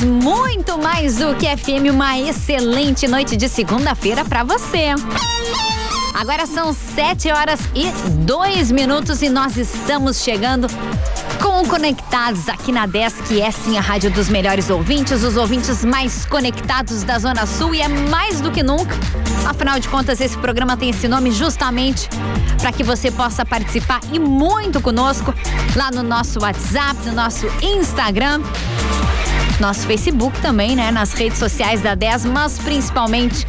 Muito mais do que FM, uma excelente noite de segunda-feira para você. Agora são 7 horas e 2 minutos e nós estamos chegando com Conectados aqui na 10, que é sim a rádio dos melhores ouvintes, os ouvintes mais conectados da Zona Sul e é mais do que nunca. Afinal de contas, esse programa tem esse nome justamente para que você possa participar e muito conosco lá no nosso WhatsApp, no nosso Instagram nosso Facebook também, né? Nas redes sociais da 10, mas principalmente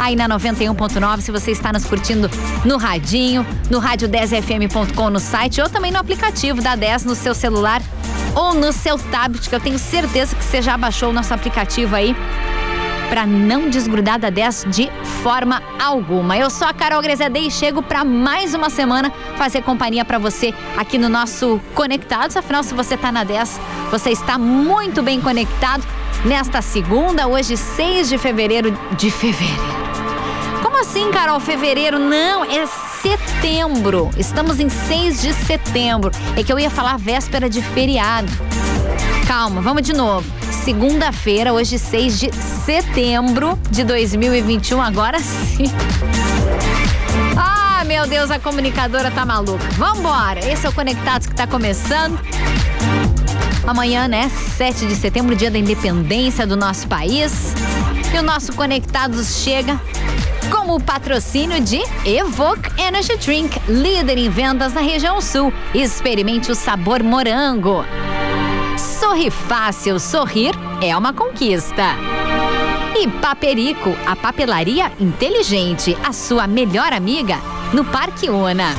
aí na 91.9, se você está nos curtindo no radinho, no rádio10fm.com no site ou também no aplicativo da 10 no seu celular ou no seu tablet, que eu tenho certeza que você já baixou o nosso aplicativo aí para não desgrudar da 10 de forma alguma. Eu sou a Carol Grezadei e chego para mais uma semana fazer companhia para você aqui no nosso Conectados. Afinal, se você está na 10, você está muito bem conectado nesta segunda, hoje 6 de fevereiro de fevereiro. Como assim, Carol? Fevereiro? Não, é setembro. Estamos em 6 de setembro. É que eu ia falar véspera de feriado. Calma, vamos de novo. Segunda-feira, hoje 6 de setembro de 2021, agora sim. Ah, meu Deus, a comunicadora tá maluca. Vambora! Esse é o Conectados que tá começando. Amanhã, né? 7 de setembro, dia da independência do nosso país. E o nosso Conectados chega com o patrocínio de Evoque Energy Drink, líder em vendas na região sul. Experimente o sabor morango. Sorri fácil, sorrir é uma conquista. E Paperico, a papelaria inteligente, a sua melhor amiga, no Parque Una.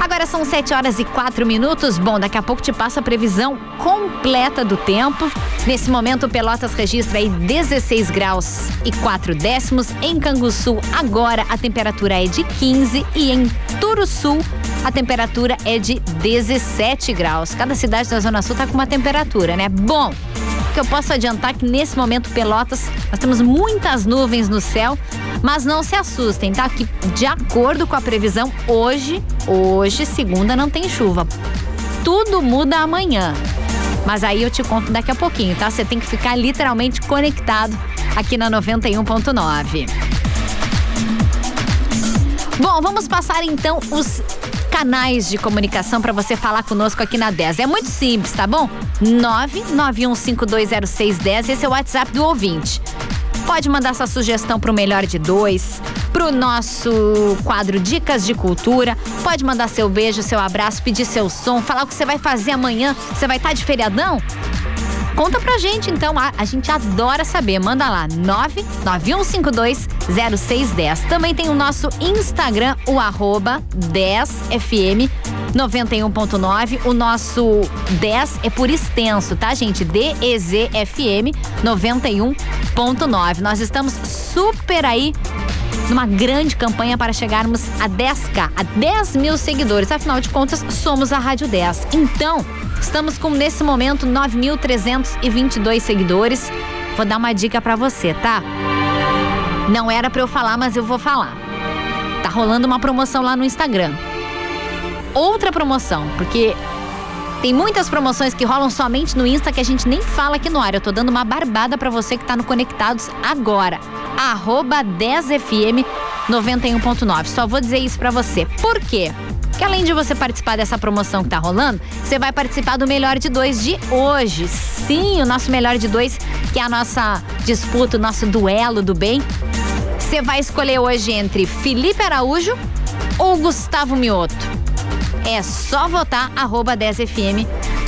Agora são 7 horas e 4 minutos. Bom, daqui a pouco te passo a previsão completa do tempo. Nesse momento, Pelotas registra aí 16 graus e 4 décimos. Em Canguçu, agora a temperatura é de 15 e em Turuçu a temperatura é de 17 graus. Cada cidade da Zona Sul tá com uma temperatura, né? Bom, que eu posso adiantar que nesse momento Pelotas nós temos muitas nuvens no céu, mas não se assustem, tá? Que de acordo com a previsão hoje, hoje segunda não tem chuva. Tudo muda amanhã. Mas aí eu te conto daqui a pouquinho, tá? Você tem que ficar literalmente conectado aqui na 91.9. Bom, vamos passar então os canais de comunicação para você falar conosco aqui na 10. É muito simples, tá bom? 991520610, esse é o WhatsApp do ouvinte. Pode mandar sua sugestão para o Melhor de Dois, para o nosso quadro Dicas de Cultura. Pode mandar seu beijo, seu abraço, pedir seu som, falar o que você vai fazer amanhã. Você vai estar tá de feriadão? Conta pra gente, então. A, a gente adora saber. Manda lá, 991520610. Também tem o nosso Instagram, o arroba 10fm 91.9. O nosso 10 é por extenso, tá, gente? DEZFM 91.9. Nós estamos super aí numa grande campanha para chegarmos a 10k, a 10 mil seguidores. Afinal de contas, somos a Rádio 10. Então, estamos com nesse momento 9.322 seguidores. Vou dar uma dica para você, tá? Não era para eu falar, mas eu vou falar. Tá rolando uma promoção lá no Instagram. Outra promoção, porque tem muitas promoções que rolam somente no Insta que a gente nem fala aqui no ar. Eu tô dando uma barbada para você que tá no Conectados agora. Arroba 10FM 91.9. Só vou dizer isso para você. Por quê? Porque além de você participar dessa promoção que tá rolando, você vai participar do Melhor de Dois de hoje. Sim, o nosso Melhor de Dois, que é a nossa disputa, o nosso duelo do bem. Você vai escolher hoje entre Felipe Araújo ou Gustavo Mioto. É só votar arroba 10fm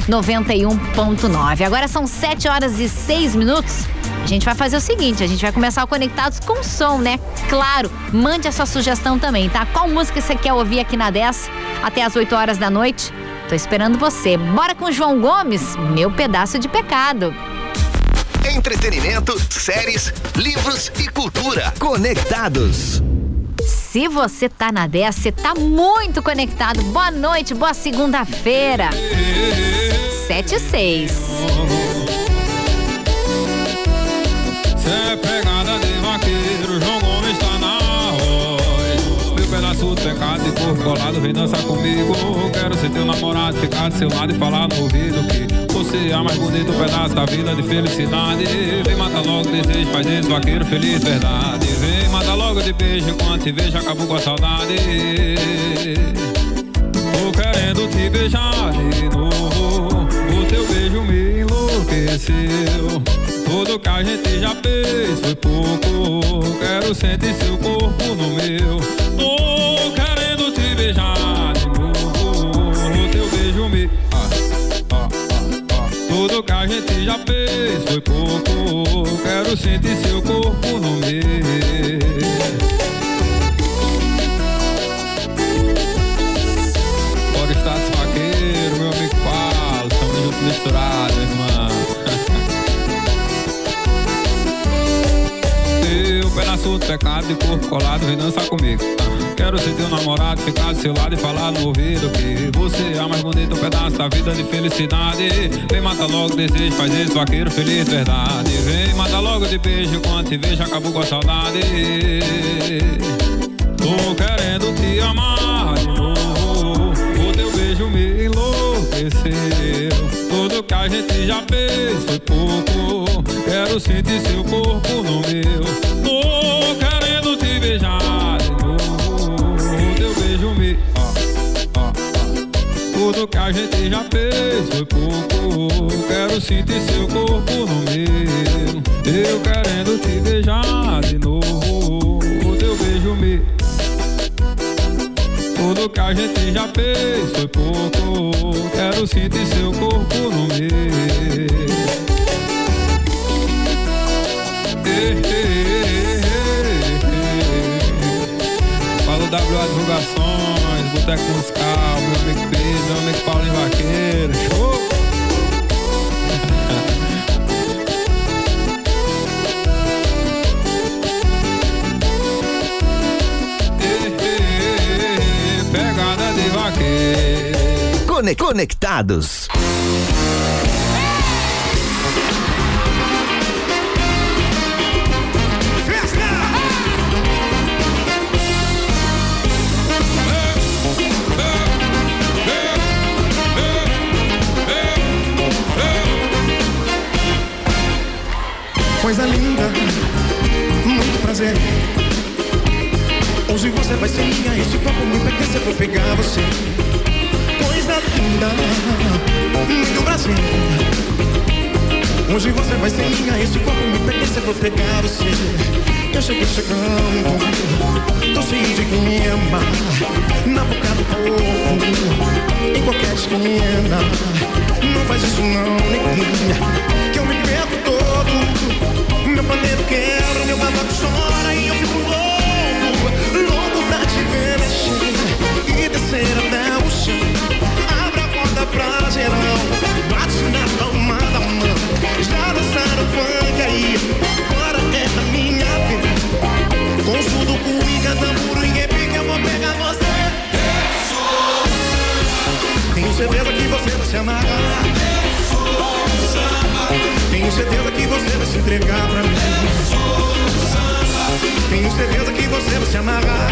91.9. Agora são 7 horas e 6 minutos. A gente vai fazer o seguinte, a gente vai começar o Conectados com som, né? Claro, mande a sua sugestão também, tá? Qual música você quer ouvir aqui na 10 até as 8 horas da noite? tô esperando você. Bora com João Gomes, meu pedaço de pecado. Entretenimento, séries, livros e cultura. Conectados. Se você tá na 10, você tá muito conectado. Boa noite, boa segunda-feira. 7 e 6. Cê é pegada de vaqueiro, João Gomes tá na voz. Meu pedaço de pecado e corpo colado, vem dançar comigo. Quero ser teu namorado, ficar do seu lado e falar no ouvido que você é a mais bonito pedaço da vida de felicidade. Vem mata logo desejo, faz esse vaqueiro feliz, verdade. Logo de beijo, enquanto te vejo acabou com a saudade. Tô querendo te beijar de novo, o teu beijo me enlouqueceu. Tudo que a gente já fez foi pouco. Quero sentir seu corpo no meu. Tô a gente já fez foi pouco. Quero sentir seu corpo no meu. Fora status vaqueiro, meu amigo Paulo. Tamo junto misturado, irmão. Teu pedaço de pecado de corpo colado, vem dançar comigo. Quero ser teu namorado, ficar do seu lado e falar no ouvido que você é mais bonita pedaço da vida de felicidade. Vem mata logo desejo, faz esse vaqueiro feliz, verdade. Vem mata logo de beijo, quando te vejo acabou com a saudade. Tô querendo te amar de novo. O teu beijo me enlouqueceu. Tudo que a gente já fez foi pouco. Quero sentir seu corpo no meu. Tô querendo te beijar Tudo que a gente já fez foi pouco. Quero sentir seu corpo no meu. Eu querendo te beijar de novo. O teu beijo me. Tudo que a gente já fez foi pouco. Quero sentir seu corpo no meu. Eh, eh, eh, WA Divulgações, Boteco Musical, meu amigo Pedro, meu amigo Paulinho Vaqueiro. Show! Pegada de vaqueiro. Cone- Conectados. Ser minha, esse corpo me pertence, eu vou pegar você. Coisa linda, muito prazer. Hoje você vai ser minha, esse corpo me pertence, eu vou pegar você. Eu cheguei chegando, tô cheio de clima, na boca do povo, em qualquer esquina. Não faz isso não, neguinha, que eu me perco todo. Meu paneiro quer, meu babaco chora e eu descer até o chão. Abra a porta pra geral, bate na palma da mão, já dançaram funk aí, agora é a minha vez. Com surdo, cuíca, tamburo e repique, eu vou pegar você. Tenho certeza que você vai se amarrar. Tenho certeza que você vai se entregar pra mim. Tenho certeza que você vai se amarrar.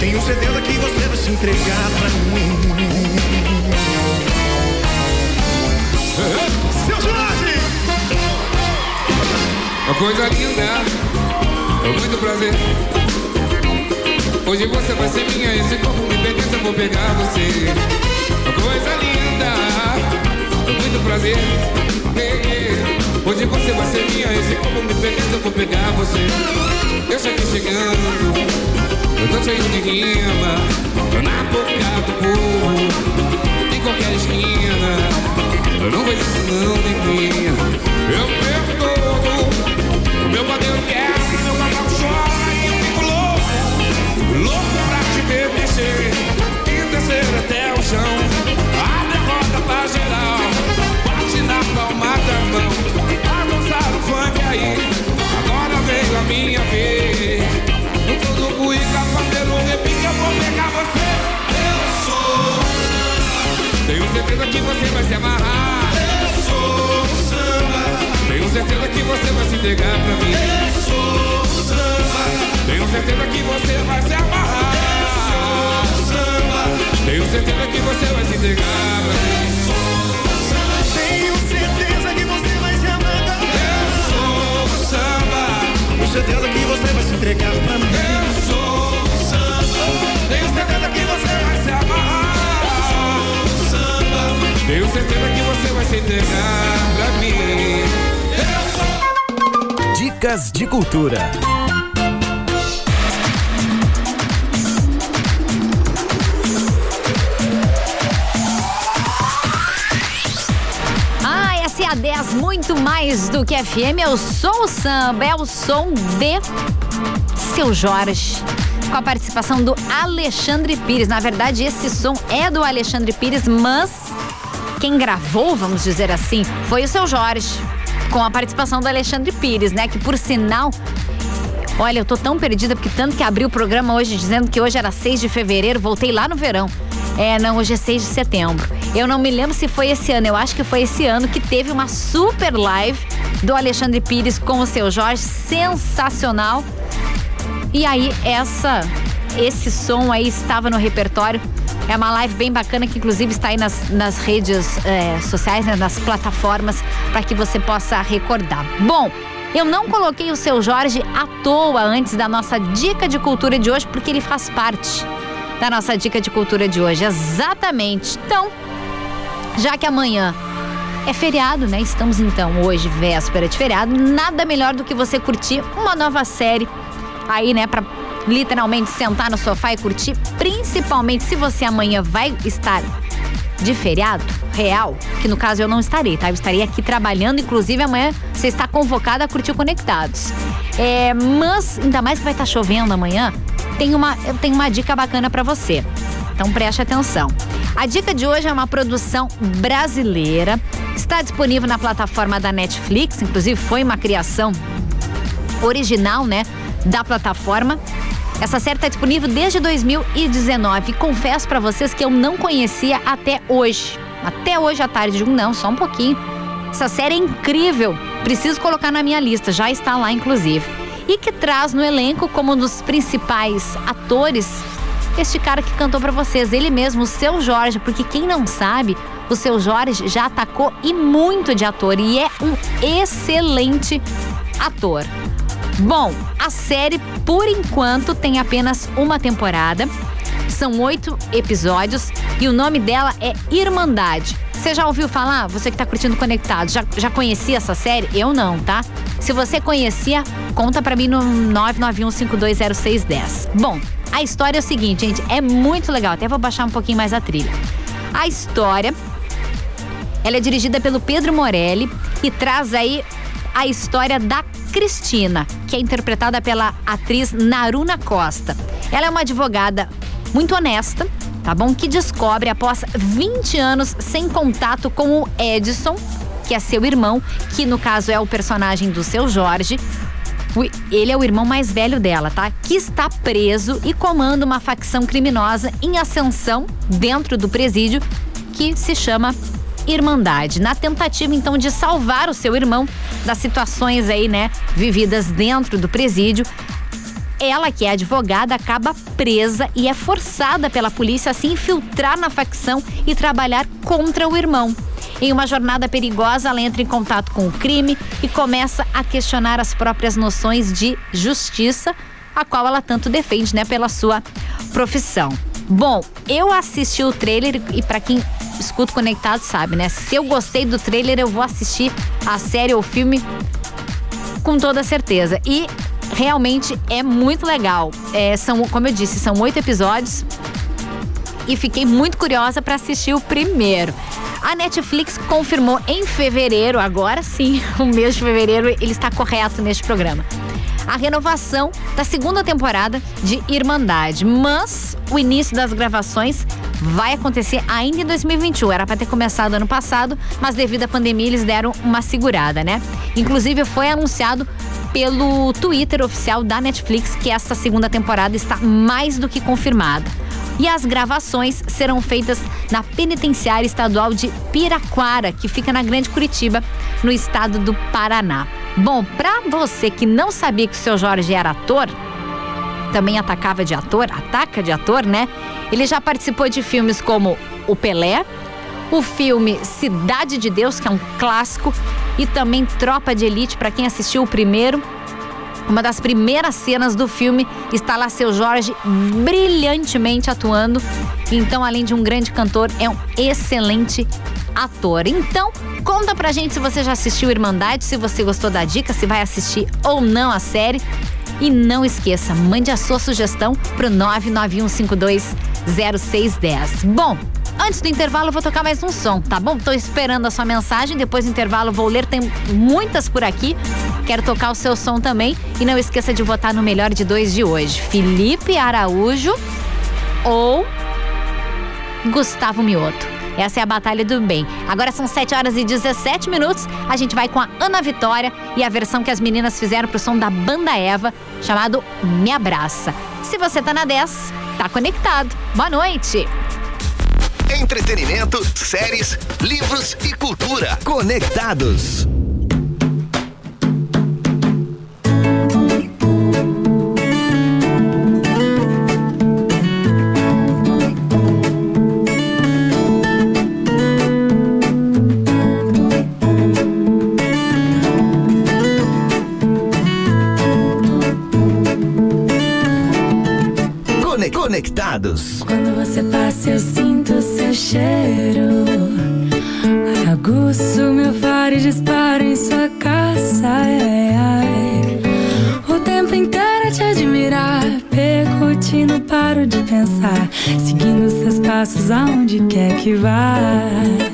Tenho certeza que você vai se entregar pra mim. Seu Jorge! Uma coisa linda, é muito prazer. Hoje você vai ser minha, esse corpo me pertence, eu vou pegar você. Uma coisa linda, é muito prazer. Hoje você vai ser minha, esse corpo me pertence, eu vou pegar você. Eu cheguei chegando, eu tô cheio de rima, na boca do povo, em qualquer esquina. Eu não vejo isso não, neguinha. Eu perco todo. O meu padeiro quer, meu cavalo chora e eu fico louco. Louco pra te ver descer Agora veio a minha vez. No todo buica, fazendo um repique, eu vou pegar você. Eu sou. Tenho certeza que você vai se amarrar. Eu sou samba. Tenho certeza que você vai se entregar pra mim. Eu sou samba. Tenho certeza que você vai se amarrar. Eu sou samba. Tenho certeza que você vai se entregar pra mim. Eu sou certeza que você vai se entregar pra mim. Eu sou o samba. Tenho certeza que você vai se amarrar. Samba. Tenho certeza que você vai se entregar pra mim. Eu sou Dicas de cultura. Ah, essa é a 10, muito mais do que FM. Eu sou o samba, é o som de Seu Jorge. Com a participação do Alexandre Pires. Na verdade, esse som é do Alexandre Pires, mas quem gravou, vamos dizer assim, foi o Seu Jorge. Com a participação do Alexandre Pires, né? Que por sinal. Olha, eu tô tão perdida porque tanto que abri o programa hoje dizendo que hoje era 6 de fevereiro, voltei lá no verão. É, não, hoje é 6 de setembro. Eu não me lembro se foi esse ano, eu acho que foi esse ano que teve uma super live do Alexandre Pires com o seu Jorge, sensacional. E aí, essa, esse som aí estava no repertório. É uma live bem bacana que, inclusive, está aí nas, nas redes é, sociais, né, nas plataformas, para que você possa recordar. Bom, eu não coloquei o seu Jorge à toa antes da nossa dica de cultura de hoje, porque ele faz parte da nossa dica de cultura de hoje. Exatamente. Então, já que amanhã é feriado, né? Estamos então hoje, véspera de feriado, nada melhor do que você curtir uma nova série aí, né, para literalmente sentar no sofá e curtir, principalmente se você amanhã vai estar de feriado real, que no caso eu não estarei, tá? Eu estarei aqui trabalhando, inclusive amanhã você está convocada a curtir Conectados. É, mas, ainda mais que vai estar chovendo amanhã, tem uma, eu tenho uma dica bacana para você. Então preste atenção. A dica de hoje é uma produção brasileira. Está disponível na plataforma da Netflix, inclusive foi uma criação original, né, da plataforma. Essa série está disponível desde 2019. Confesso para vocês que eu não conhecia até hoje. Até hoje à tarde, não, só um pouquinho. Essa série é incrível. Preciso colocar na minha lista, já está lá inclusive. E que traz no elenco como um dos principais atores este cara que cantou para vocês, ele mesmo, o seu Jorge, porque quem não sabe, o seu Jorge já atacou e muito de ator e é um excelente ator. Bom, a série, por enquanto, tem apenas uma temporada. São oito episódios e o nome dela é Irmandade. Você já ouviu falar? Você que tá curtindo Conectado, já, já conhecia essa série? Eu não, tá? Se você conhecia, conta pra mim no 991520610. Bom, a história é o seguinte, gente, é muito legal. Até vou baixar um pouquinho mais a trilha. A história, ela é dirigida pelo Pedro Morelli e traz aí a história da Cristina, que é interpretada pela atriz Naruna Costa. Ela é uma advogada muito honesta, tá bom? Que descobre após 20 anos sem contato com o Edson, que é seu irmão, que no caso é o personagem do seu Jorge. Ele é o irmão mais velho dela, tá? Que está preso e comanda uma facção criminosa em ascensão dentro do presídio que se chama Irmandade. Na tentativa então de salvar o seu irmão das situações aí, né, vividas dentro do presídio, ela, que é advogada, acaba presa e é forçada pela polícia a se infiltrar na facção e trabalhar contra o irmão. Em uma jornada perigosa, ela entra em contato com o crime e começa a questionar as próprias noções de justiça, a qual ela tanto defende, né, pela sua profissão. Bom, eu assisti o trailer e para quem escuta Conectado sabe, né? Se eu gostei do trailer, eu vou assistir a série ou filme com toda certeza. E realmente é muito legal. É, são, como eu disse, são oito episódios e fiquei muito curiosa para assistir o primeiro. A Netflix confirmou em fevereiro, agora sim, o mês de fevereiro, ele está correto neste programa. A renovação da segunda temporada de Irmandade, mas o início das gravações vai acontecer ainda em 2021. Era para ter começado ano passado, mas devido à pandemia eles deram uma segurada, né? Inclusive foi anunciado pelo Twitter oficial da Netflix que essa segunda temporada está mais do que confirmada. E as gravações serão feitas na Penitenciária Estadual de Piraquara, que fica na Grande Curitiba, no estado do Paraná. Bom, para você que não sabia que o seu Jorge era ator, também atacava de ator, ataca de ator, né? Ele já participou de filmes como O Pelé, o filme Cidade de Deus, que é um clássico, e também Tropa de Elite, para quem assistiu o primeiro. Uma das primeiras cenas do filme está lá seu Jorge brilhantemente atuando. Então, além de um grande cantor, é um excelente ator. Então, conta pra gente se você já assistiu Irmandade, se você gostou da dica, se vai assistir ou não a série. E não esqueça, mande a sua sugestão pro 991520610. Bom, Antes do intervalo, vou tocar mais um som, tá bom? Tô esperando a sua mensagem. Depois do intervalo, vou ler. Tem muitas por aqui. Quero tocar o seu som também. E não esqueça de votar no melhor de dois de hoje: Felipe Araújo ou Gustavo Mioto. Essa é a Batalha do Bem. Agora são 7 horas e 17 minutos. A gente vai com a Ana Vitória e a versão que as meninas fizeram pro som da Banda Eva, chamado Me Abraça. Se você tá na 10, tá conectado. Boa noite! Entretenimento, séries, livros e cultura. Conectados. Aonde quer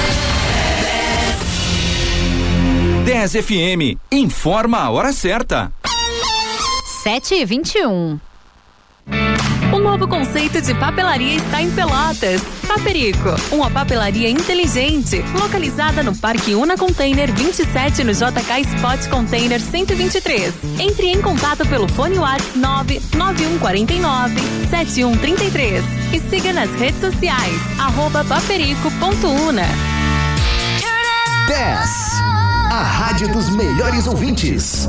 10 FM, informa a hora certa. 7 e 21 O novo conceito de papelaria está em Pelotas. Paperico, uma papelaria inteligente, localizada no Parque Una Container 27 no JK Spot Container 123. Entre em contato pelo fone WhatsApp 99149 7133 e siga nas redes sociais arroba paperico.una. 10. A rádio dos melhores ouvintes.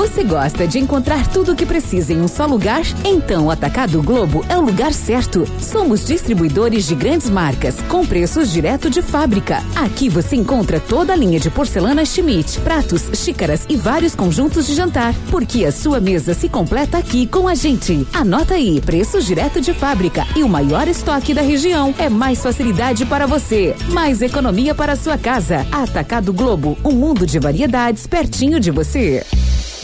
Você gosta de encontrar tudo o que precisa em um só lugar? Então o Atacado Globo é o lugar certo. Somos distribuidores de grandes marcas, com preços direto de fábrica. Aqui você encontra toda a linha de porcelana Schmidt, pratos, xícaras e vários conjuntos de jantar. Porque a sua mesa se completa aqui com a gente. Anota aí, preços direto de fábrica e o maior estoque da região. É mais facilidade para você, mais economia para a sua casa. Atacado Globo, um mundo de variedades pertinho de você.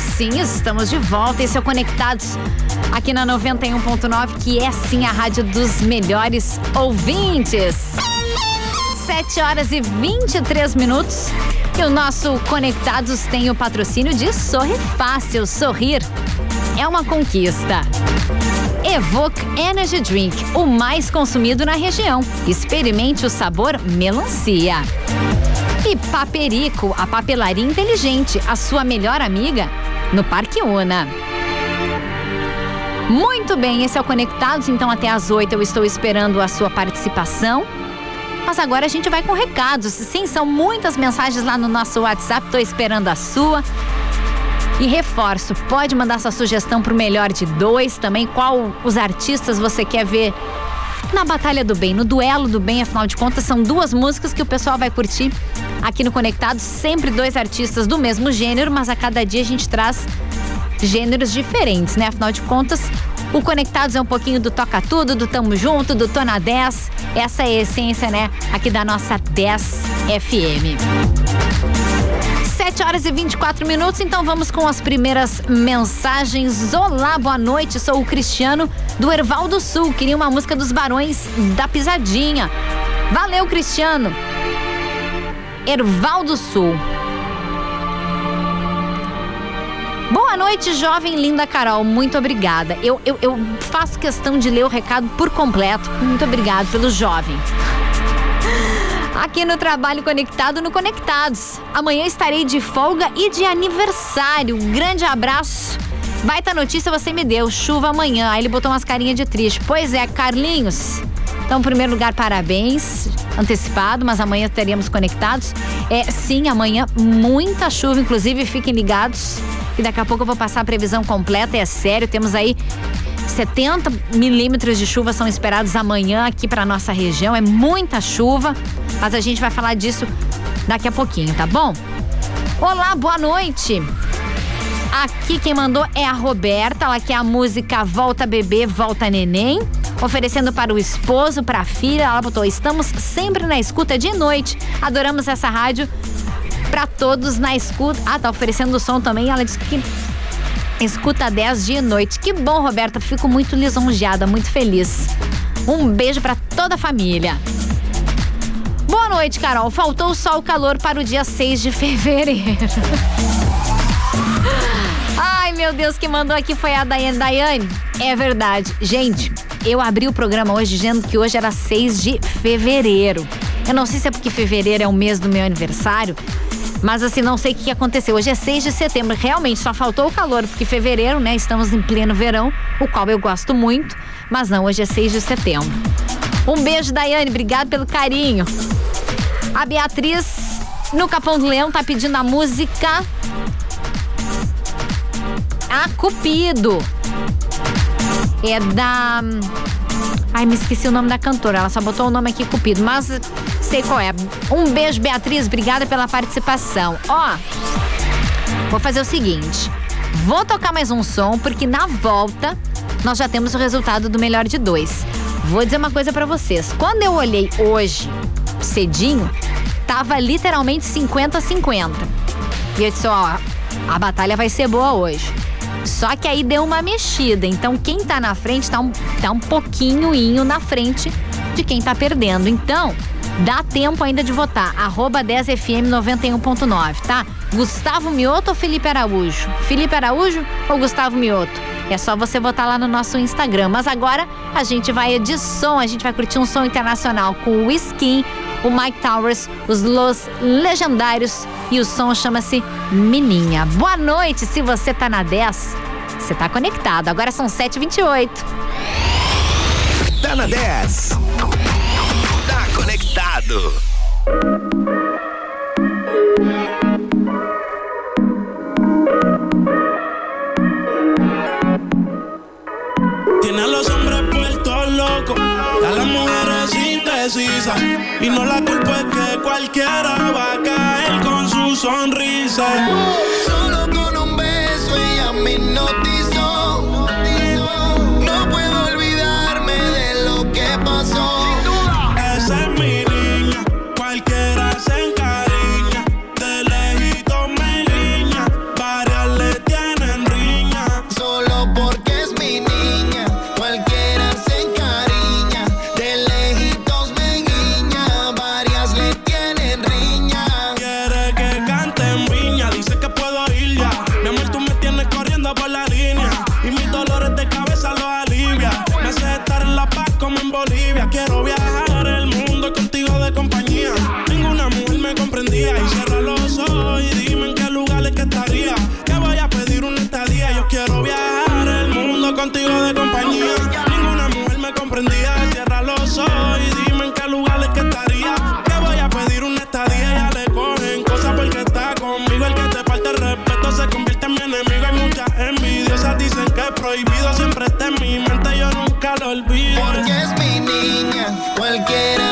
Sim, estamos de volta. Esse é o Conectados aqui na 91.9, que é sim a rádio dos melhores ouvintes. 7 horas e 23 minutos. E o nosso Conectados tem o patrocínio de Sorri Fácil. Sorrir é uma conquista. Evoque Energy Drink, o mais consumido na região. Experimente o sabor melancia. E Paperico, a papelaria inteligente, a sua melhor amiga no Parque Una. Muito bem, esse é o Conectados, então até às 8 eu estou esperando a sua participação. Mas agora a gente vai com recados. Sim, são muitas mensagens lá no nosso WhatsApp, estou esperando a sua. E reforço, pode mandar sua sugestão para o melhor de dois também. Qual os artistas você quer ver na Batalha do Bem, no Duelo do Bem, afinal de contas, são duas músicas que o pessoal vai curtir aqui no Conectado. Sempre dois artistas do mesmo gênero, mas a cada dia a gente traz gêneros diferentes, né? Afinal de contas, o Conectados é um pouquinho do Toca Tudo, do Tamo Junto, do Tona 10. Essa é a essência, né? Aqui da nossa 10 FM. 7 horas e 24 minutos, então vamos com as primeiras mensagens. Olá, boa noite, sou o Cristiano do Erval do Sul. Queria uma música dos Barões da Pisadinha. Valeu, Cristiano. Erval do Sul. Boa noite, jovem linda Carol. Muito obrigada. Eu, eu, eu faço questão de ler o recado por completo. Muito obrigado pelo jovem aqui no Trabalho Conectado no Conectados. Amanhã estarei de folga e de aniversário. Um grande abraço. Baita notícia você me deu, chuva amanhã. Aí ele botou umas carinhas de triste. Pois é, Carlinhos. Então, em primeiro lugar, parabéns. Antecipado, mas amanhã teremos conectados. É, sim, amanhã muita chuva, inclusive fiquem ligados. E daqui a pouco eu vou passar a previsão completa, é sério. Temos aí 70 milímetros de chuva são esperados amanhã aqui para nossa região. É muita chuva, mas a gente vai falar disso daqui a pouquinho, tá bom? Olá, boa noite. Aqui quem mandou é a Roberta, ela quer a música Volta Bebê, Volta Neném, oferecendo para o esposo, para a filha. Ela botou: "Estamos sempre na escuta de noite. Adoramos essa rádio para todos na escuta. Ah, tá oferecendo o som também. Ela disse que escuta 10 dia e noite. Que bom, Roberta. Fico muito lisonjeada, muito feliz. Um beijo para toda a família. Boa noite, Carol. Faltou só o calor para o dia 6 de fevereiro. Ai, meu Deus, que mandou aqui foi a Daiane. Daiane, é verdade. Gente, eu abri o programa hoje dizendo que hoje era 6 de fevereiro. Eu não sei se é porque fevereiro é o mês do meu aniversário, mas assim, não sei o que aconteceu. Hoje é 6 de setembro. Realmente só faltou o calor, porque fevereiro, né? Estamos em pleno verão, o qual eu gosto muito. Mas não, hoje é 6 de setembro. Um beijo, Daiane. Obrigado pelo carinho. A Beatriz, no Capão do Leão, tá pedindo a música Ah, Cupido. É da. Ai, me esqueci o nome da cantora. Ela só botou o nome aqui, Cupido. Mas sei qual é. Um beijo, Beatriz. Obrigada pela participação. Ó, vou fazer o seguinte. Vou tocar mais um som, porque na volta nós já temos o resultado do melhor de dois. Vou dizer uma coisa pra vocês. Quando eu olhei hoje, cedinho, tava literalmente 50-50. E eu disse, ó, a batalha vai ser boa hoje. Só que aí deu uma mexida. Então quem tá na frente tá um, tá um pouquinho na frente de quem tá perdendo. Então, dá tempo ainda de votar. Arroba 10FM 91.9, tá? Gustavo Mioto ou Felipe Araújo? Felipe Araújo ou Gustavo Mioto? É só você votar lá no nosso Instagram. Mas agora a gente vai de som, a gente vai curtir um som internacional com o Skin, o Mike Towers, os Los Legendários e o som chama-se Mininha. Boa noite, se você tá na 10, você tá conectado. Agora são 7h28. Tá na 10. Tá conectado. Indecisas. Y no la culpa es que cualquiera va a caer con su sonrisa. Solo con un beso ella me hipnotizó. Prohibido. Siempre está en mi mente. Yo nunca lo olvido. Porque es mi niña, cualquiera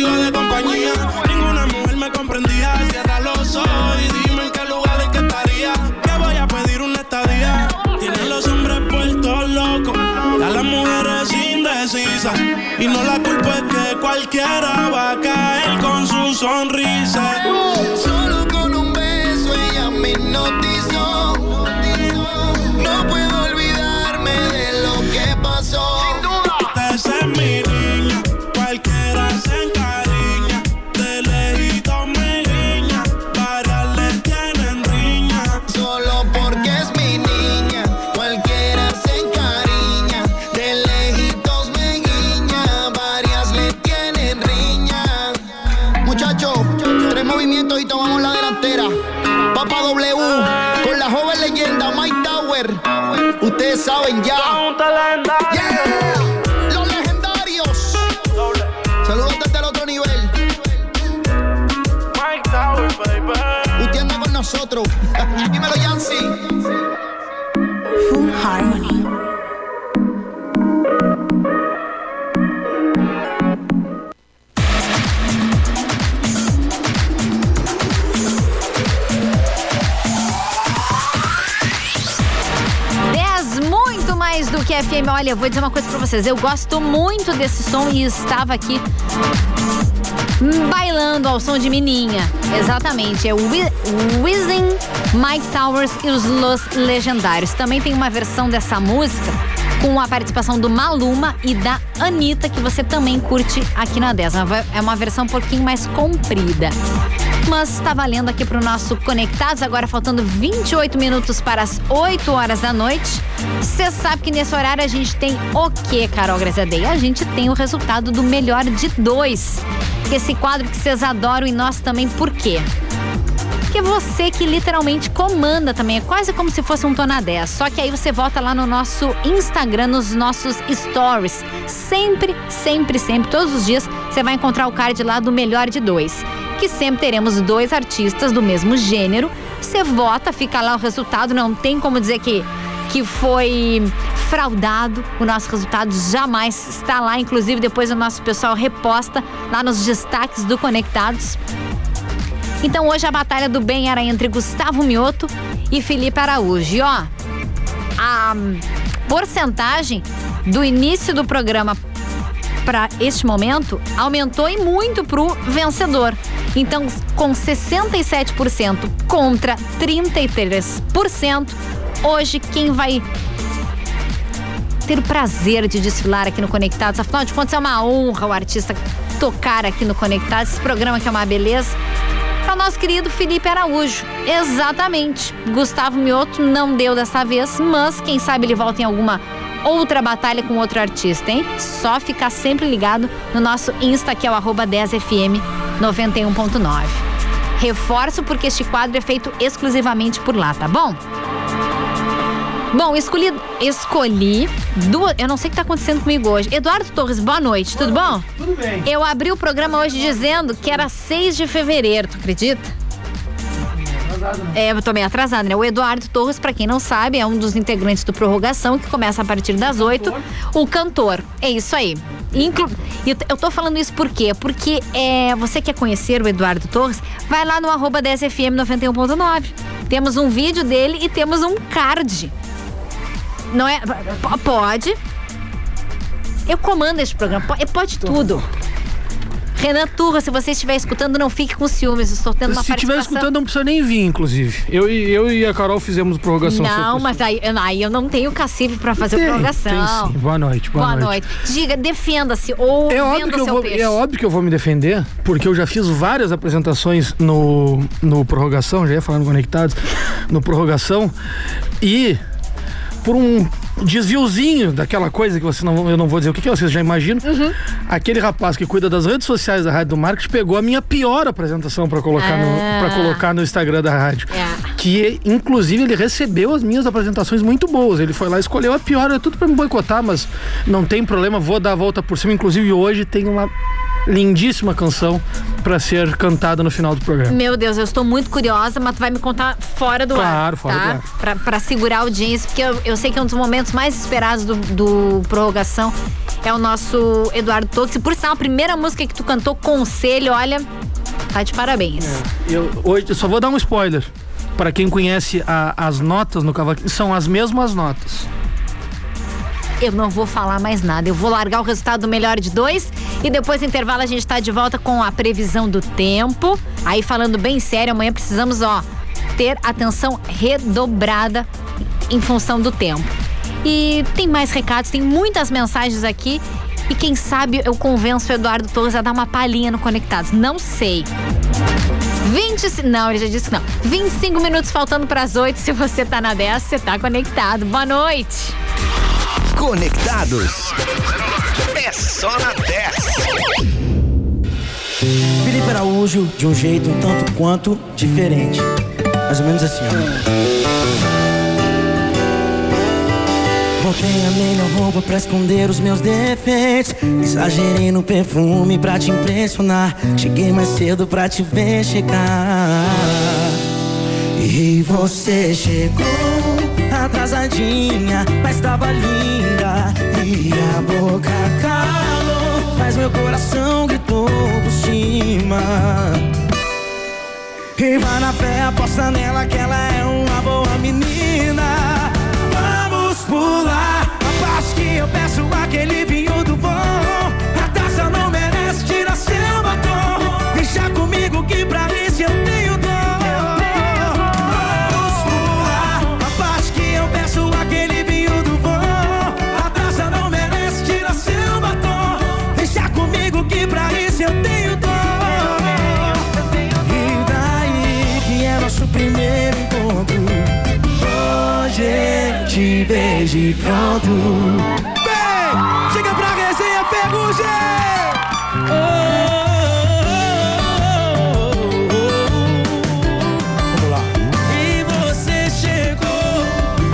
contigo de compañía. Nosotros. Dímelo, Yancy. Full Harmony. Do que FM. Olha, eu vou dizer uma coisa pra vocês. Eu gosto muito desse som e estava aqui bailando ao som de Mininha. Exatamente. É o Wi- Wisin, Mike Towers e os Los Legendários. Também tem uma versão dessa música com a participação do Maluma e da Anitta, que você também curte aqui na 10. É uma versão um pouquinho mais comprida. Mas está valendo aqui para o nosso Conectados, agora faltando 28 minutos para as 8 horas da noite. Você sabe que nesse horário a gente tem o que, Carol Grazadei? A gente tem o resultado do melhor de dois. Esse quadro que vocês adoram e nós também, por quê? Porque você que literalmente comanda também, é quase como se fosse um Tona 10. Só que aí você volta lá no nosso Instagram, nos nossos stories. Sempre, sempre, sempre, todos os dias, você vai encontrar o card lá do melhor de dois. Que sempre teremos dois artistas do mesmo gênero. Você vota, fica lá o resultado, não tem como dizer que que foi fraudado. O nosso resultado jamais está lá. Inclusive, depois o nosso pessoal reposta lá nos destaques do Conectados. Então hoje a batalha do bem era entre Gustavo Mioto e Felipe Araújo. E ó, a porcentagem do início do programa para este momento aumentou e muito pro vencedor. Então, com 67% contra 33%, hoje quem vai ter o prazer de desfilar aqui no Conectados, afinal de contas é uma honra o artista tocar aqui no Conectados, esse programa que é uma beleza para o nosso querido Felipe Araújo. Exatamente. Gustavo Mioto não deu dessa vez, mas quem sabe ele volta em alguma outra batalha com outro artista, hein? Só ficar sempre ligado no nosso Insta, que é o 10fm 91.9. Reforço porque este quadro é feito exclusivamente por lá, tá bom? Bom, escolhi, escolhi duas. Eu não sei o que está acontecendo comigo hoje. Eduardo Torres, boa noite, tudo bom? Tudo bem. Eu abri o programa hoje dizendo que era 6 de fevereiro, tu acredita? É, eu tô meio atrasada, né? O Eduardo Torres, para quem não sabe, é um dos integrantes do Prorrogação, que começa a partir das 8. O cantor. É isso aí. Inclu... Eu tô falando isso por quê? Porque é, você quer conhecer o Eduardo Torres, vai lá no arroba 10FM 91.9. Temos um vídeo dele e temos um card não é. Pode. Eu comando este programa. Pode, pode tudo. Renan Turra, se você estiver escutando, não fique com ciúmes. Estou tendo uma Se estiver escutando, não precisa nem vir, inclusive. Eu, eu e a Carol fizemos prorrogação. Não, mas aí, aí eu não tenho cacife para fazer tem, prorrogação. Tem sim. Boa noite. Boa, boa noite. noite. Diga, defenda-se ou é óbvio que eu vou, peixe. É óbvio que eu vou me defender, porque eu já fiz várias apresentações no, no prorrogação, já ia falando conectados, no prorrogação. E por um desviozinho daquela coisa que você não, eu não vou dizer o que, que é, vocês já imaginam. Uhum. Aquele rapaz que cuida das redes sociais da Rádio do Marketing pegou a minha pior apresentação para colocar, ah. no, colocar no Instagram da rádio. É. Que, inclusive, ele recebeu as minhas apresentações muito boas. Ele foi lá, escolheu a pior, é tudo para me boicotar, mas não tem problema, vou dar a volta por cima. Inclusive, hoje tem uma lindíssima canção para ser cantada no final do programa. Meu Deus, eu estou muito curiosa, mas tu vai me contar fora do claro, ar. Claro, fora tá? do ar. Pra, pra segurar a audiência, porque eu, eu sei que é um dos momentos mais esperados do, do prorrogação é o nosso Eduardo. E por sinal, a primeira música que tu cantou, Conselho, olha, tá de parabéns. É, eu, hoje, eu só vou dar um spoiler. Para quem conhece a, as notas no cavaquinho, são as mesmas notas eu não vou falar mais nada. Eu vou largar o resultado do melhor de dois e depois do intervalo a gente está de volta com a previsão do tempo. Aí falando bem sério, amanhã precisamos, ó, ter atenção redobrada em função do tempo. E tem mais recados, tem muitas mensagens aqui. E quem sabe eu convenço o Eduardo Torres a dar uma palhinha no Conectados. Não sei. 20. Não, ele já disse que não. 25 minutos faltando para as 8. Se você tá na 10, você tá conectado. Boa noite. Conectados. É só na 10. Felipe Araújo, de um jeito um tanto quanto diferente. Mais ou menos assim, ó. Voltei a melhor roupa pra esconder os meus defeitos. Exagerei no perfume pra te impressionar. Cheguei mais cedo pra te ver chegar. E você chegou atrasadinha, mas tava linda. E a boca calou, mas meu coração gritou por cima. E vai na fé, aposta nela que ela é uma boa menina. Vamos pular a parte que eu peço aquele vinho vejo e pronto. Vem, chega pra resenha, pega o G. Lá. E você chegou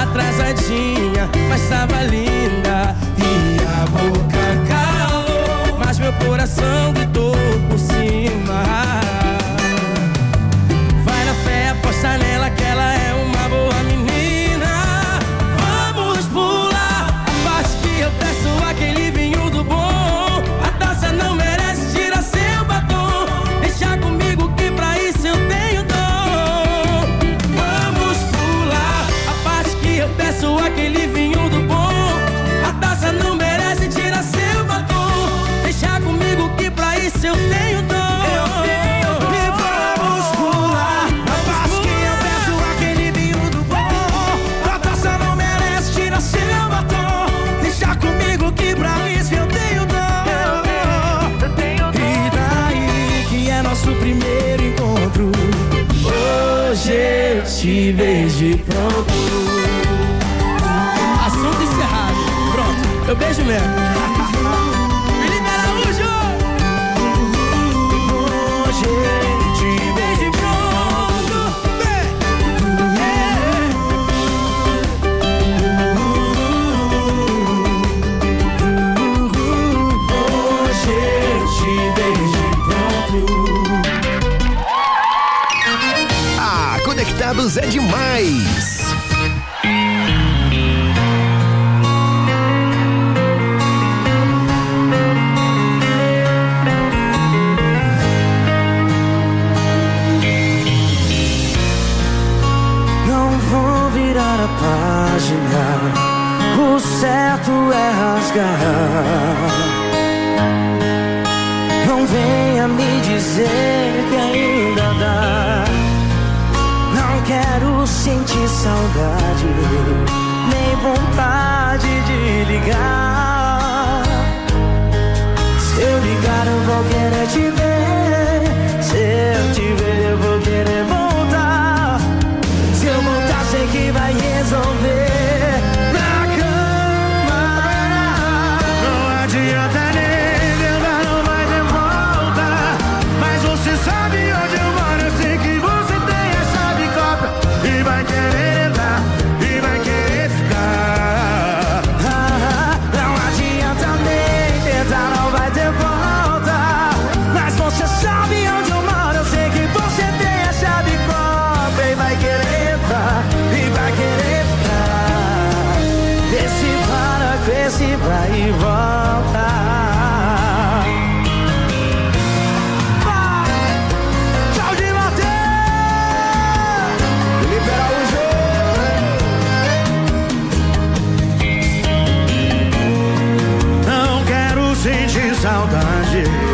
atrasadinha, mas tava linda. E a boca calou, mas meu coração de pronto. Assunto encerrado. Pronto, eu beijo mesmo. Felipe Araújo! Hoje de beijo pronto. Vem! É. Hoje de beijo pronto. Ah, conectados é demais. saudade.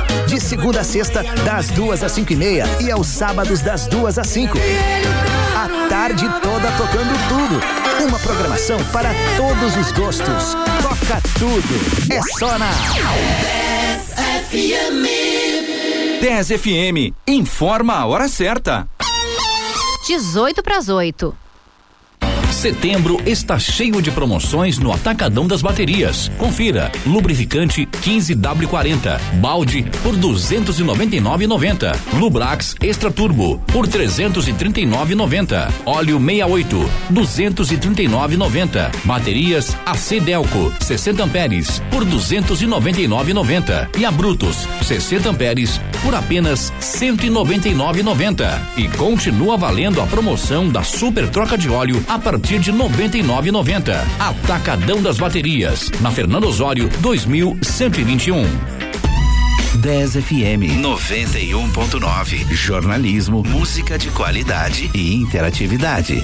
de segunda a sexta, das duas às cinco e meia e aos sábados das duas às cinco. A tarde toda tocando tudo. Uma programação para todos os gostos. Toca tudo. É só na 10FM. 10FM informa a hora certa. 18 para as 8. Setembro está cheio de promoções no Atacadão das Baterias. Confira: lubrificante 15W40, balde por 299,90. Lubrax Extra Turbo por 339,90. Óleo 68 239,90. Baterias AC Delco 60 amperes por 299,90 e a Brutus 60 amperes por apenas 199,90. E continua valendo a promoção da super troca de óleo a partir de 99,90. Atacadão das Baterias, na Fernando Osório 2121. 10 FM 91.9. Jornalismo, música de qualidade e interatividade.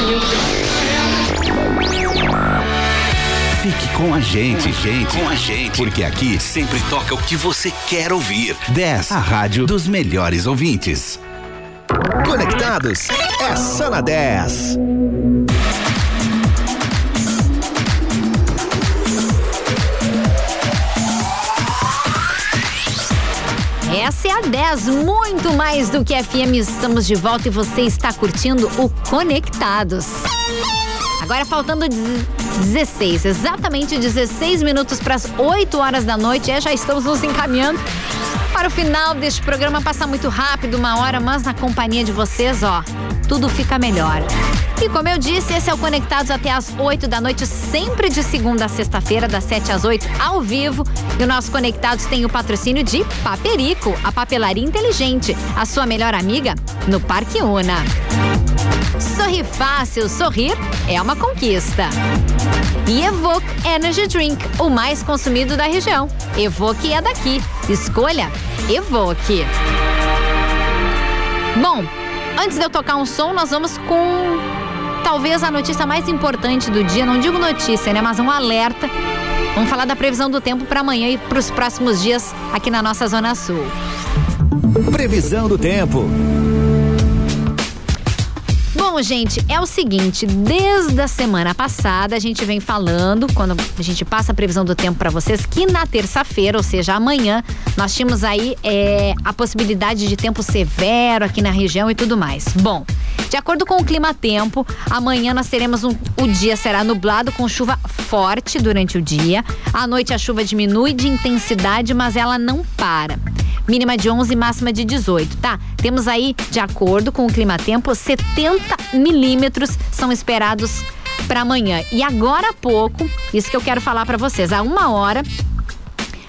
Fique com a gente, gente, com a gente, porque aqui sempre toca o que você quer ouvir. 10, a rádio dos melhores ouvintes. Conectados é só na 10. Essa é a 10, muito mais do que FM. Estamos de volta e você está curtindo o Conectados. Agora faltando 16, exatamente 16 minutos para as 8 horas da noite. É, já estamos nos encaminhando para o final deste programa. Passa muito rápido, uma hora, mas na companhia de vocês, ó, tudo fica melhor. E como eu disse, esse é o Conectados até as 8 da noite, sempre de segunda a sexta-feira, das 7 às 8, ao vivo. E o nosso Conectados tem o patrocínio de Paperico, a papelaria inteligente, a sua melhor amiga no Parque Una. Sorrir fácil, sorrir é uma conquista. E Evoque Energy Drink, o mais consumido da região. Evoque é daqui. Escolha Evoque. Bom, antes de eu tocar um som, nós vamos com talvez a notícia mais importante do dia. Não digo notícia, né? Mas um alerta. Vamos falar da previsão do tempo para amanhã e para os próximos dias aqui na nossa Zona Sul. Previsão do tempo. Bom, gente, é o seguinte, desde a semana passada a gente vem falando, quando a gente passa a previsão do tempo para vocês, que na terça-feira, ou seja, amanhã, nós tínhamos aí é, a possibilidade de tempo severo aqui na região e tudo mais. Bom, de acordo com o clima tempo, amanhã nós teremos um, o dia será nublado com chuva forte durante o dia. À noite a chuva diminui de intensidade, mas ela não para mínima de 11 máxima de 18, tá? Temos aí, de acordo com o clima tempo, 70 milímetros são esperados para amanhã. E agora há pouco, isso que eu quero falar para vocês, há uma hora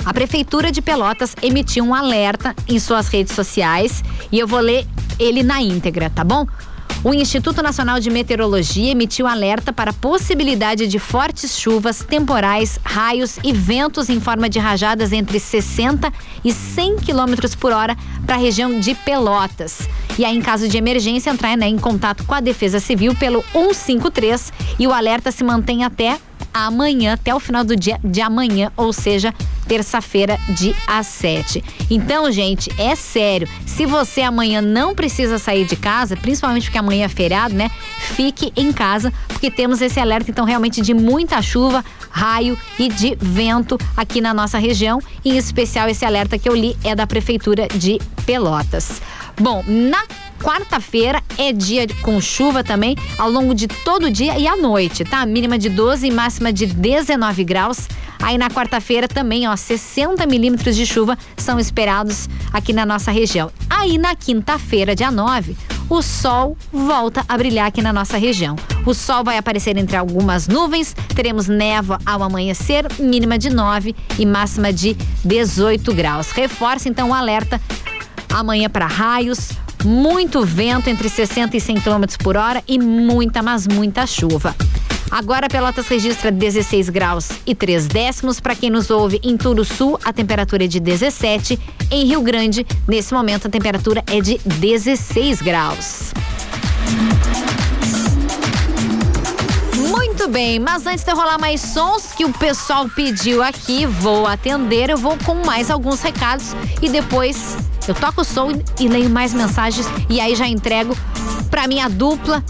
a Prefeitura de Pelotas emitiu um alerta em suas redes sociais e eu vou ler ele na íntegra, tá bom? O Instituto Nacional de Meteorologia emitiu alerta para a possibilidade de fortes chuvas, temporais, raios e ventos em forma de rajadas entre 60 e 100 km por hora para a região de Pelotas. E aí, em caso de emergência, entrar né, em contato com a Defesa Civil pelo 153 e o alerta se mantém até amanhã, até o final do dia de amanhã, ou seja, terça-feira, de às 7. Então, gente, é sério. Se você amanhã não precisa sair de casa, principalmente porque amanhã é feriado, né? Fique em casa, porque temos esse alerta, então, realmente de muita chuva, raio e de vento aqui na nossa região. Em especial, esse alerta que eu li é da Prefeitura de Pelotas. Bom, na quarta-feira é dia com chuva também ao longo de todo o dia e à noite, tá? Mínima de 12 e máxima de 19 graus. Aí na quarta-feira também, ó, 60 milímetros de chuva são esperados aqui na nossa região. Aí na quinta-feira, dia 9, o sol volta a brilhar aqui na nossa região. O sol vai aparecer entre algumas nuvens, teremos névoa ao amanhecer, mínima de 9 e máxima de 18 graus. Reforça então o alerta amanhã para raios, muito vento entre 60 e 100 km por hora e muita, mas muita chuva. Agora Pelotas registra 16 graus e 3 décimos. Para quem nos ouve em Turuçu, a temperatura é de 17. Em Rio Grande, nesse momento, a temperatura é de 16 graus. Muito bem, mas antes de rolar mais sons que o pessoal pediu aqui, vou atender. Eu vou com mais alguns recados e depois eu toco o som e leio mais mensagens e aí já entrego para minha dupla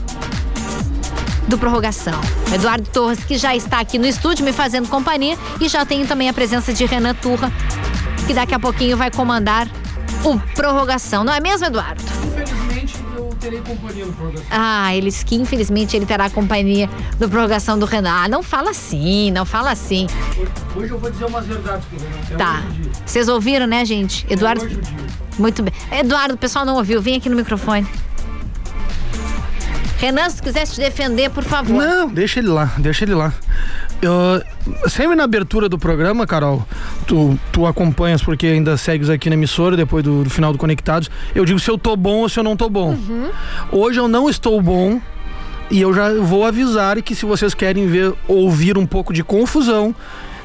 do Prorrogação. Eduardo Torres, que já está aqui no estúdio me fazendo companhia, e já tenho também a presença de Renan Turra, que daqui a pouquinho vai comandar o Prorrogação. Não é mesmo, Eduardo? Infelizmente, eu terei companhia no programa. Ah, eles que infelizmente ele terá a companhia do Prorrogação do Renan. Ah, não fala assim, não fala assim. Hoje eu vou dizer umas verdades pro Renan. É Tá. dia. Vocês ouviram, né, gente? Eduardo. hoje o dia. Muito bem. Eduardo, o pessoal não ouviu. Vem aqui no microfone. Renan, se quiser te defender, por favor. Não, deixa ele lá, deixa ele lá. Eu, sempre na abertura do programa, Carol, tu, tu acompanhas porque ainda segues aqui na emissora depois do, do final do Conectados. Eu digo se eu tô bom ou se eu não tô bom. Hoje eu não estou bom e eu já vou avisar que se vocês querem ver ouvir um pouco de confusão,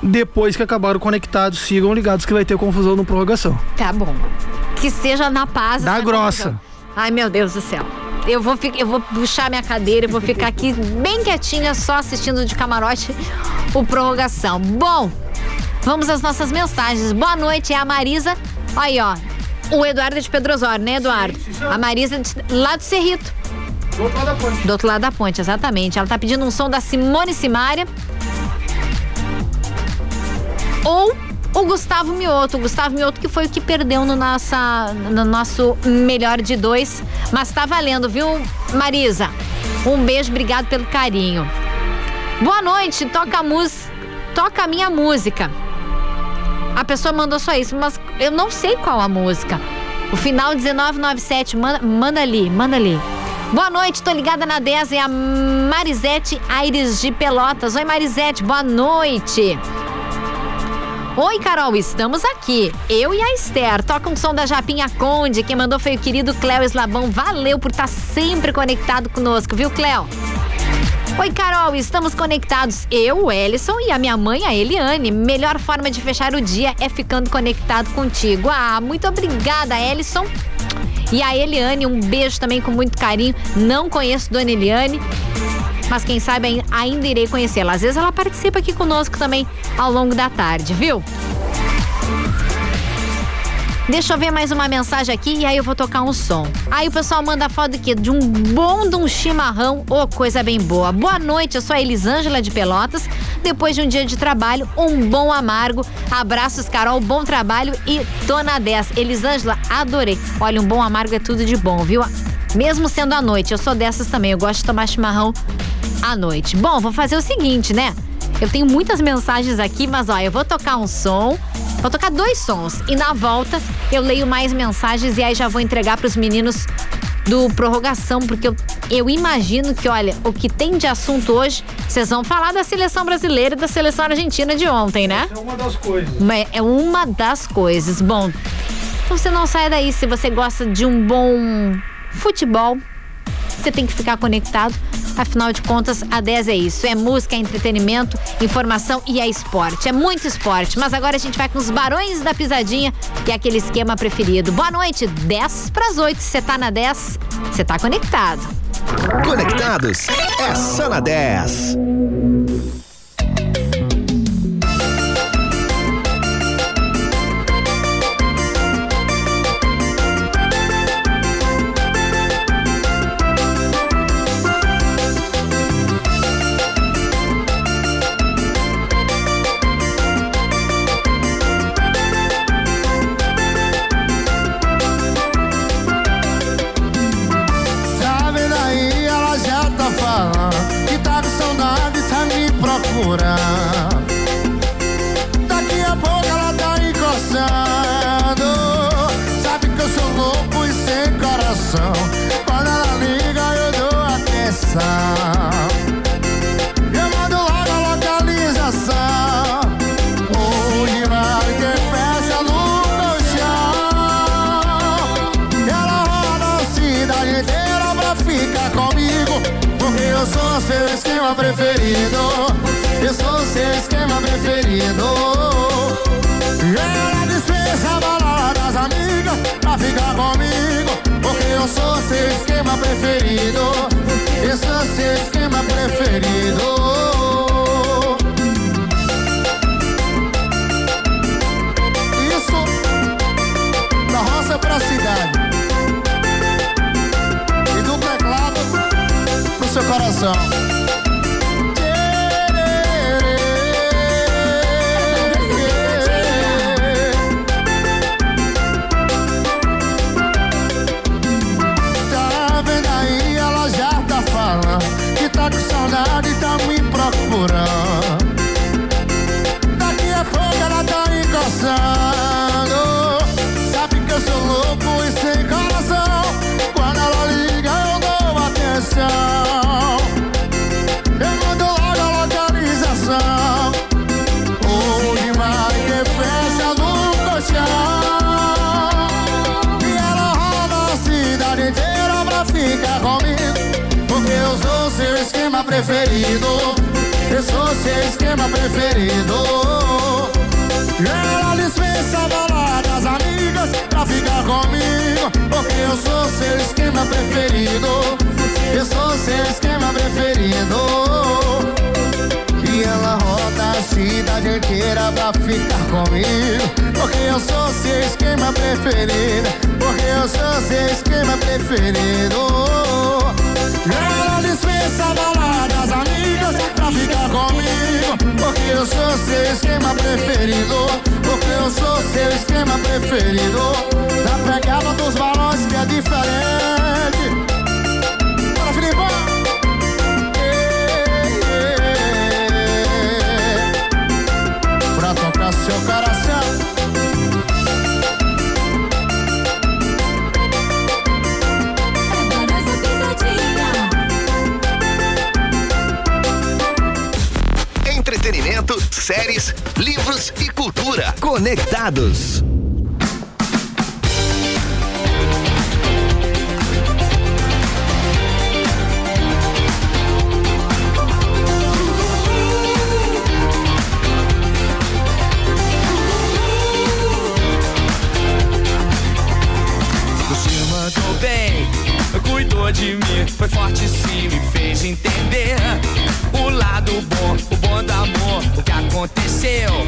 depois que acabar o Conectados, sigam ligados que vai ter confusão no prorrogação. Tá bom. Que seja na paz. Da grossa. confusão. Ai, meu Deus do céu. Eu vou, eu vou puxar minha cadeira e vou ficar aqui bem quietinha, só assistindo de camarote o prorrogação. Bom, vamos às nossas mensagens. Boa noite, é a Marisa. Aí, ó. O Eduardo é de Pedro Osório, né, Eduardo? A Marisa é de, lá do Cerrito. Do outro lado da ponte. Do outro lado da ponte, exatamente. Ela tá pedindo um som da Simone Simaria. Ou o Gustavo Mioto. O Gustavo Mioto que foi o que perdeu no, nossa, no nosso melhor de dois. Mas tá valendo, viu, Marisa? Um beijo, obrigado pelo carinho. Boa noite, toca a música. Toca a minha música. A pessoa mandou só isso, mas eu não sei qual a música. O final 1997, manda, manda ali, manda ali. Boa noite, tô ligada na 10, é a Marisete Aires de Pelotas. Oi, Marisete, boa noite. Oi, Carol, estamos aqui. Eu e a Esther. Toca um som da Japinha Conde. Quem mandou foi o querido Cléo Eslabão. Valeu por estar sempre conectado conosco, viu, Cléo? Oi, Carol, estamos conectados. Eu, o Ellison e a minha mãe, a Eliane. Melhor forma de fechar o dia é ficando conectado contigo. Ah, muito obrigada, Ellison. E a Eliane, um beijo também com muito carinho. Não conheço Dona Eliane, mas quem sabe ai- ainda irei conhecê-la. Às vezes ela participa aqui conosco também ao longo da tarde, viu? Deixa eu ver mais uma mensagem aqui e aí eu vou tocar um som. Aí o pessoal manda foto do quê? De um bom de um chimarrão, ô coisa bem boa. Boa noite, eu sou a Elisângela de Pelotas. Depois de um dia de trabalho, um bom amargo. Abraços, Carol, bom trabalho e Dona 10. Elisângela, adorei. Olha, um bom amargo é tudo de bom, viu? Mesmo sendo à noite, eu sou dessas também. Eu gosto de tomar chimarrão à noite. Bom, vou fazer o seguinte, né? Eu tenho muitas mensagens aqui, mas ó, eu vou tocar um som, vou tocar dois sons e na volta eu leio mais mensagens e aí já vou entregar para os meninos do prorrogação, porque eu, eu imagino que, olha, o que tem de assunto hoje, vocês vão falar da seleção brasileira e da seleção argentina de ontem, né? É uma das coisas. É uma das coisas. Bom, então você não sai daí se você gosta de um bom futebol. Você tem que ficar conectado. Afinal de contas, a 10 é isso: é música, é entretenimento, informação e é esporte. É muito esporte. Mas agora a gente vai com os Barões da Pisadinha, que é aquele esquema preferido. Boa noite, 10 para as 8. Você tá na 10, você tá conectado. Conectados é só na 10. Daqui a pouco ela tá encostando. Sabe que eu sou louco e sem coração. Quando ela liga, eu dou atenção. Eu mando logo a localização. Onde vai ter festa no meu chão? Ela roda a cidade inteira pra ficar comigo. Porque eu sou seu esquema preferido. Ela dispensa a balada das amigas pra ficar comigo. Porque eu sou seu esquema preferido. Eu sou seu esquema preferido. Isso da roça pra cidade. E do teclado pro seu coração. Daqui a pouco ela tá encostando Sabe que eu sou louco e sem coração. Quando ela liga eu dou atenção. Eu mando logo a localização. Onde vai que festa no colchão? E ela roda a cidade inteira pra ficar comigo. Porque eu sou seu esquema preferido esquema preferido. Ela dispensa baladas amigas pra ficar comigo Porque eu sou seu esquema preferido. Eu sou seu esquema preferido. E ela roda a cidade inteira pra ficar comigo Porque eu sou seu esquema preferido. Porque eu sou seu esquema preferido Ela dispensa baladas amigas pra ficar comigo. Porque eu sou seu esquema preferido. Porque eu sou seu esquema preferido. Da pegada dos balões que é diferente. Bora, Filipão! pra tocar seu coração. Entretenimento, séries, livros e cultura. Conectados. Você mandou bem, cuidou de mim, foi forte sim, me fez entender lado bom, o bom do amor, o que aconteceu.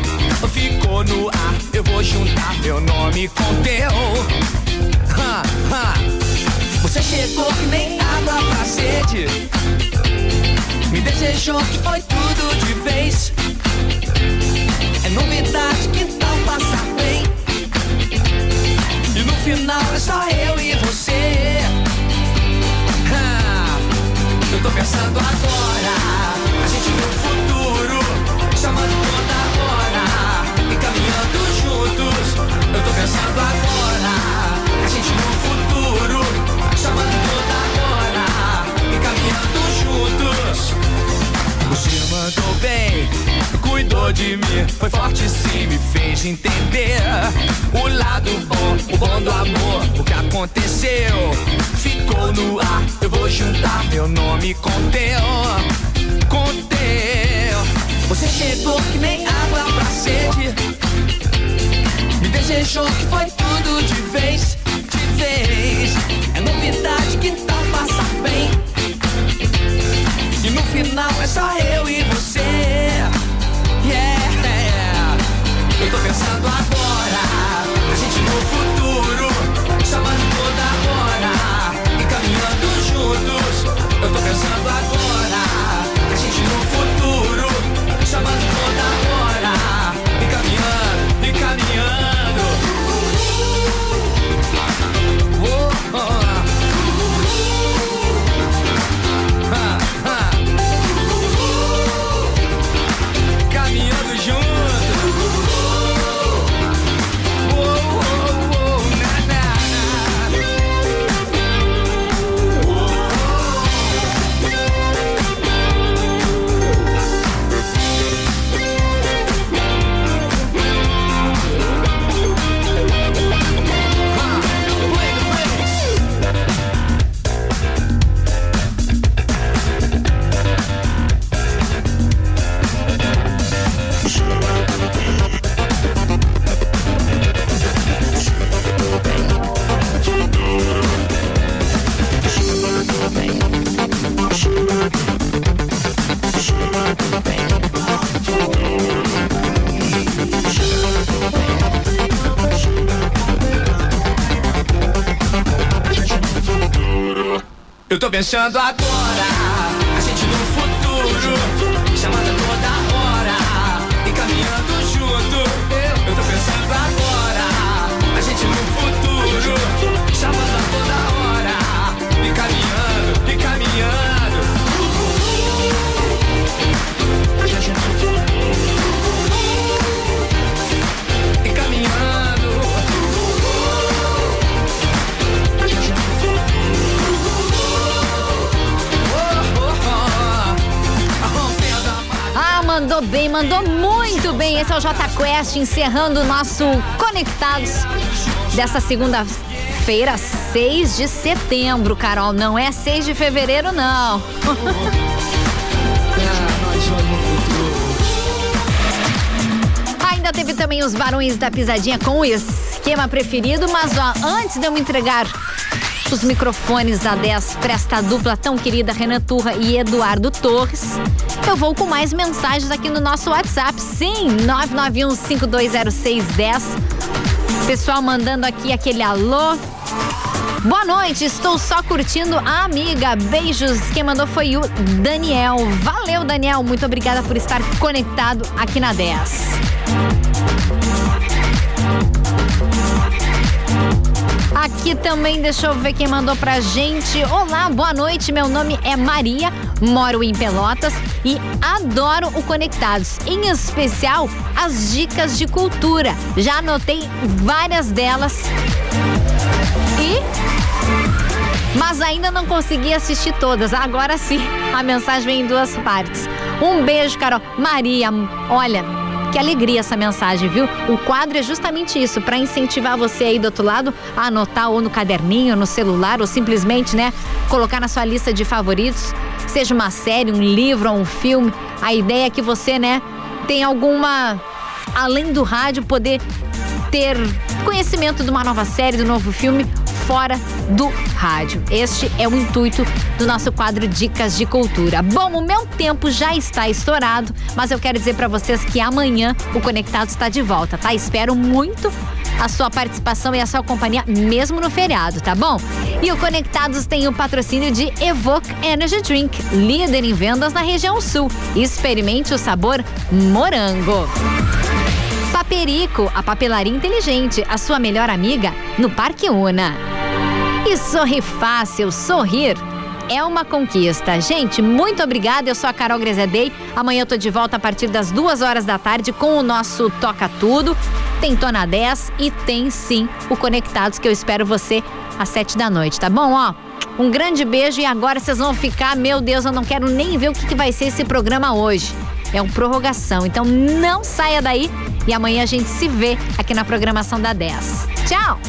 Ficou no ar, eu vou juntar meu nome com teu. Ha, ha. Você chegou que nem água pra sede, me desejou que foi tudo de vez. É novidade que tal passar bem. E no final é só eu e você. Ah, eu tô pensando agora, de mim, foi forte sim, me fez entender o lado bom, o bom do amor, o que aconteceu. Ficou no ar, eu vou juntar meu nome com teu, com teu. Você chegou que nem água pra sede, me desejou que foi tudo de vez, de vez. É novidade que tal passar bem. E no final é só eu e você. Eu tô pensando agora, a gente no futuro, chamando toda hora e caminhando juntos. Eu tô pensando agora, Eu tô pensando agora. Mandou bem, mandou muito bem. Esse é o J Quest encerrando o nosso Conectados dessa segunda-feira, 6 de setembro, Carol. Não é 6 de fevereiro, não. Ainda teve também os Barões da Pisadinha com o esquema preferido, mas ó, antes de eu me entregar os microfones da 10 para esta dupla tão querida Renan Turra e Eduardo Torres, eu vou com mais mensagens aqui no nosso WhatsApp. Sim, 991520610. Pessoal mandando aqui aquele alô. Boa noite, estou só curtindo a amiga. Beijos. Quem mandou foi o Daniel. Valeu, Daniel. Muito obrigada por estar conectado aqui na 10. Aqui também, deixa eu ver quem mandou pra gente. Olá, boa noite. Meu nome é Maria, moro em Pelotas e adoro o Conectados, em especial as dicas de cultura. Já anotei várias delas. E mas ainda não consegui assistir todas. Agora sim, a mensagem vem em duas partes. Um beijo, Carol. Maria, olha, que alegria essa mensagem, viu? O quadro é justamente isso, para incentivar você aí do outro lado a anotar ou no caderninho, no celular, ou simplesmente, né, colocar na sua lista de favoritos, seja uma série, um livro ou um filme. A ideia é que você, né, tenha alguma além do rádio poder ter conhecimento de uma nova série, do novo filme fora do rádio. Este é o intuito do nosso quadro Dicas de Cultura. Bom, o meu tempo já está estourado, mas eu quero dizer para vocês que amanhã o Conectado está de volta, tá? Espero muito a sua participação e a sua companhia, mesmo no feriado, tá bom? E o Conectados tem o patrocínio de Evoque Energy Drink, líder em vendas na região sul. Experimente o sabor morango. Paperico, a papelaria inteligente, a sua melhor amiga no Parque Una. E sorri fácil, sorrir é uma conquista. Gente, muito obrigada. Eu sou a Carol Grezedei. Amanhã eu tô de volta a partir das duas horas da tarde com o nosso Toca Tudo. Tem Tona 10 e tem sim o Conectados que eu espero você às sete da noite, tá bom? Ó, um grande beijo e agora vocês vão ficar, meu Deus, eu não quero nem ver o que, que vai ser esse programa hoje. É um prorrogação, então não saia daí e amanhã a gente se vê aqui na programação da 10. Tchau!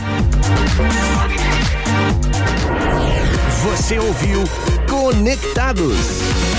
Você ouviu Conectados.